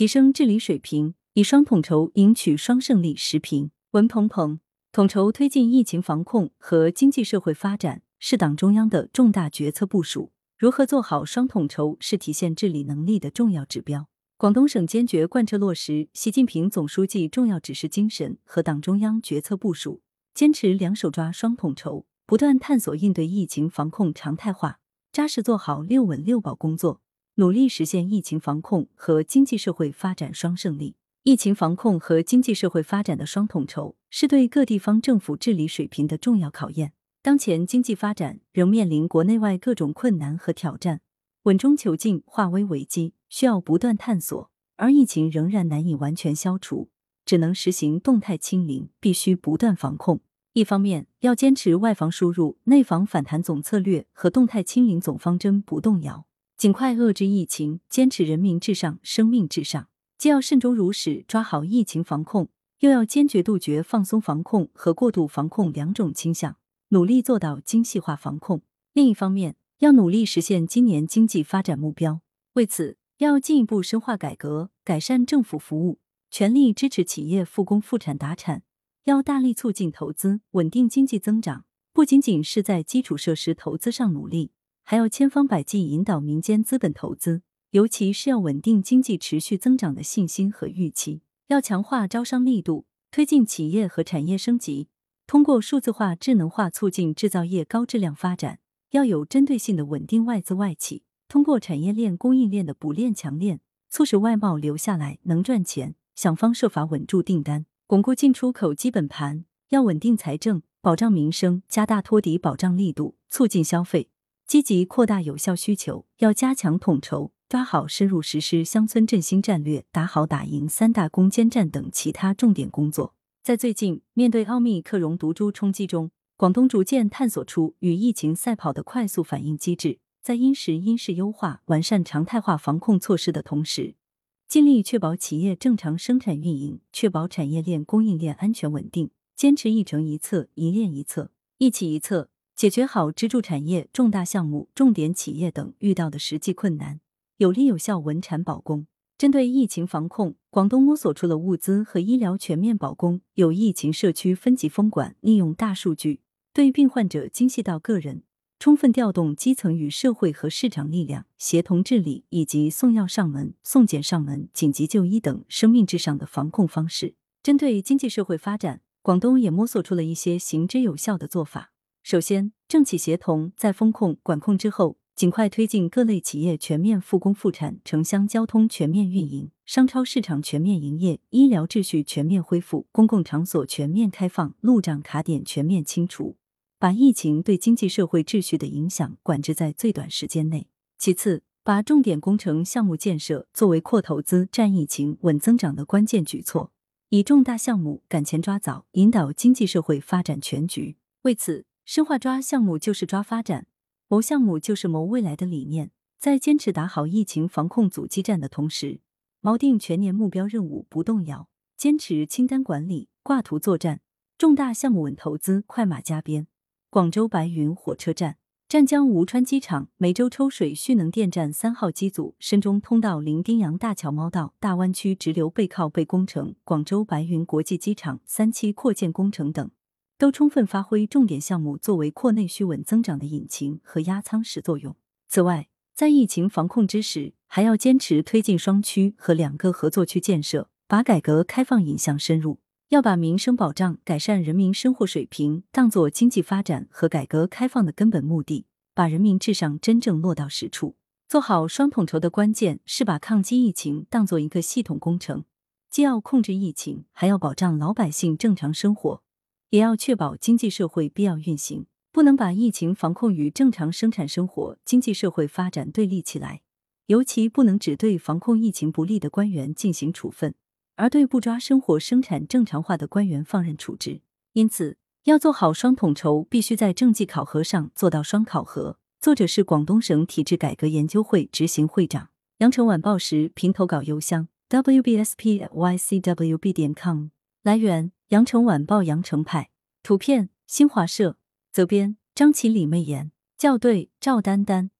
提升治理水平，以双统筹赢取双胜利。时评：文鹏鹏，统筹推进疫情防控和经济社会发展是党中央的重大决策部署。如何做好双统筹，是体现治理能力的重要指标。广东省坚决贯彻落实习近平总书记重要指示精神和党中央决策部署，坚持两手抓双统筹，不断探索应对疫情防控常态化，扎实做好六稳六保工作。努力实现疫情防控和经济社会发展双胜利。疫情防控和经济社会发展的双统筹，是对各地方政府治理水平的重要考验。当前经济发展仍面临国内外各种困难和挑战，稳中求进，化危为机，需要不断探索。而疫情仍然难以完全消除，只能实行动态清零，必须不断防控。一方面，要坚持外防输入、内防反弹总策略和动态清零总方针不动摇。尽快遏制疫情，坚持人民至上、生命至上。既要慎终如始抓好疫情防控，又要坚决杜绝放松防控和过度防控两种倾向，努力做到精细化防控。另一方面，要努力实现今年经济发展目标。为此，要进一步深化改革，改善政府服务，全力支持企业复工复产达产。要大力促进投资，稳定经济增长。不仅仅是在基础设施投资上努力。还要千方百计引导民间资本投资，尤其是要稳定经济持续增长的信心和预期。要强化招商力度，推进企业和产业升级，通过数字化、智能化促进制造业高质量发展。要有针对性的稳定外资外企，通过产业链、供应链的补链强链，促使外贸留下来能赚钱。想方设法稳住订单，巩固进出口基本盘。要稳定财政，保障民生，加大托底保障力度，促进消费。积极扩大有效需求，要加强统筹，抓好深入实施乡村振兴战略，打好打赢三大攻坚战等其他重点工作。在最近面对奥密克戎毒株冲击中，广东逐渐探索出与疫情赛跑的快速反应机制，在因时因势优化、完善常态化防控措施的同时，尽力确保企业正常生产运营，确保产业链供应链安全稳定，坚持一城一策、一链一策、一企一策。解决好支柱产业、重大项目、重点企业等遇到的实际困难，有力有效稳产保供。针对疫情防控，广东摸索出了物资和医疗全面保供、有疫情社区分级封管、利用大数据对病患者精细到个人、充分调动基层与社会和市场力量协同治理，以及送药上门、送检上门、紧急就医等生命至上的防控方式。针对经济社会发展，广东也摸索出了一些行之有效的做法。首先，政企协同在风控管控之后，尽快推进各类企业全面复工复产，城乡交通全面运营，商超市场全面营业，医疗秩序全面恢复，公共场所全面开放，路障卡点全面清除，把疫情对经济社会秩序的影响管制在最短时间内。其次，把重点工程项目建设作为扩投资、战疫情、稳增长的关键举措，以重大项目赶前抓早，引导经济社会发展全局。为此。深化抓项目就是抓发展，谋项目就是谋未来的理念，在坚持打好疫情防控阻击战的同时，锚定全年目标任务不动摇，坚持清单管理、挂图作战，重大项目稳投资、快马加鞭。广州白云火车站、湛江吴川机场、梅州抽水蓄能电站三号机组、深中通道伶仃洋大桥猫道、大湾区直流背靠背工程、广州白云国际机场三期扩建工程等。都充分发挥重点项目作为扩内需稳增长的引擎和压舱石作用。此外，在疫情防控之时，还要坚持推进双区和两个合作区建设，把改革开放引向深入。要把民生保障、改善人民生活水平当作经济发展和改革开放的根本目的，把人民至上真正落到实处。做好双统筹的关键是把抗击疫情当作一个系统工程，既要控制疫情，还要保障老百姓正常生活。也要确保经济社会必要运行，不能把疫情防控与正常生产生活、经济社会发展对立起来。尤其不能只对防控疫情不利的官员进行处分，而对不抓生活生产正常化的官员放任处置。因此，要做好双统筹，必须在政绩考核上做到双考核。作者是广东省体制改革研究会执行会长。羊城晚报时评投稿邮箱：wbspycwb 点 com。来源。羊城晚报羊城派图片新华社责编张琪李媚妍校对赵丹丹。